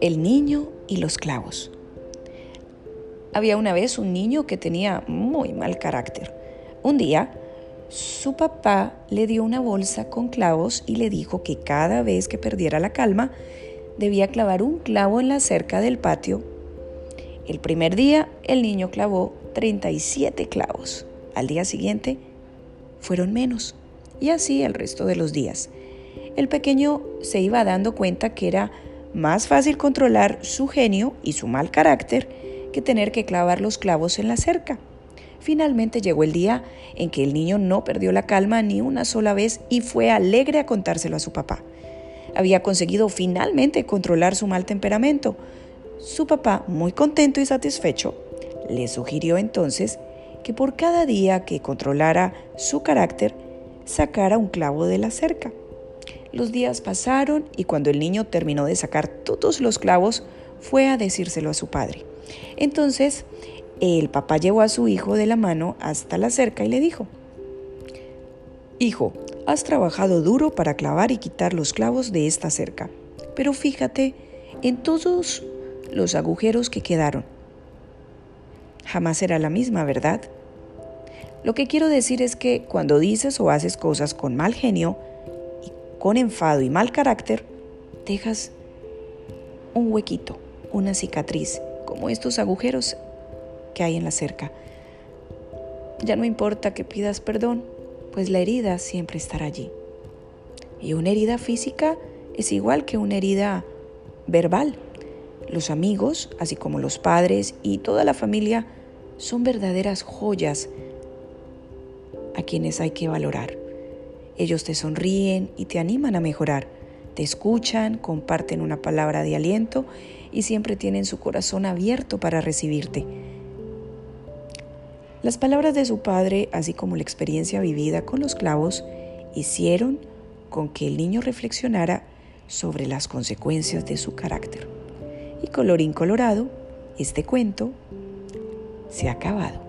El niño y los clavos. Había una vez un niño que tenía muy mal carácter. Un día, su papá le dio una bolsa con clavos y le dijo que cada vez que perdiera la calma, debía clavar un clavo en la cerca del patio. El primer día, el niño clavó 37 clavos. Al día siguiente, fueron menos. Y así el resto de los días. El pequeño se iba dando cuenta que era más fácil controlar su genio y su mal carácter que tener que clavar los clavos en la cerca. Finalmente llegó el día en que el niño no perdió la calma ni una sola vez y fue alegre a contárselo a su papá. Había conseguido finalmente controlar su mal temperamento. Su papá, muy contento y satisfecho, le sugirió entonces que por cada día que controlara su carácter, sacara un clavo de la cerca. Los días pasaron y cuando el niño terminó de sacar todos los clavos, fue a decírselo a su padre. Entonces, el papá llevó a su hijo de la mano hasta la cerca y le dijo, Hijo, has trabajado duro para clavar y quitar los clavos de esta cerca, pero fíjate en todos los agujeros que quedaron. Jamás será la misma, ¿verdad? Lo que quiero decir es que cuando dices o haces cosas con mal genio, con enfado y mal carácter, dejas un huequito, una cicatriz, como estos agujeros que hay en la cerca. Ya no importa que pidas perdón, pues la herida siempre estará allí. Y una herida física es igual que una herida verbal. Los amigos, así como los padres y toda la familia, son verdaderas joyas a quienes hay que valorar. Ellos te sonríen y te animan a mejorar, te escuchan, comparten una palabra de aliento y siempre tienen su corazón abierto para recibirte. Las palabras de su padre, así como la experiencia vivida con los clavos, hicieron con que el niño reflexionara sobre las consecuencias de su carácter. Y colorín colorado, este cuento se ha acabado.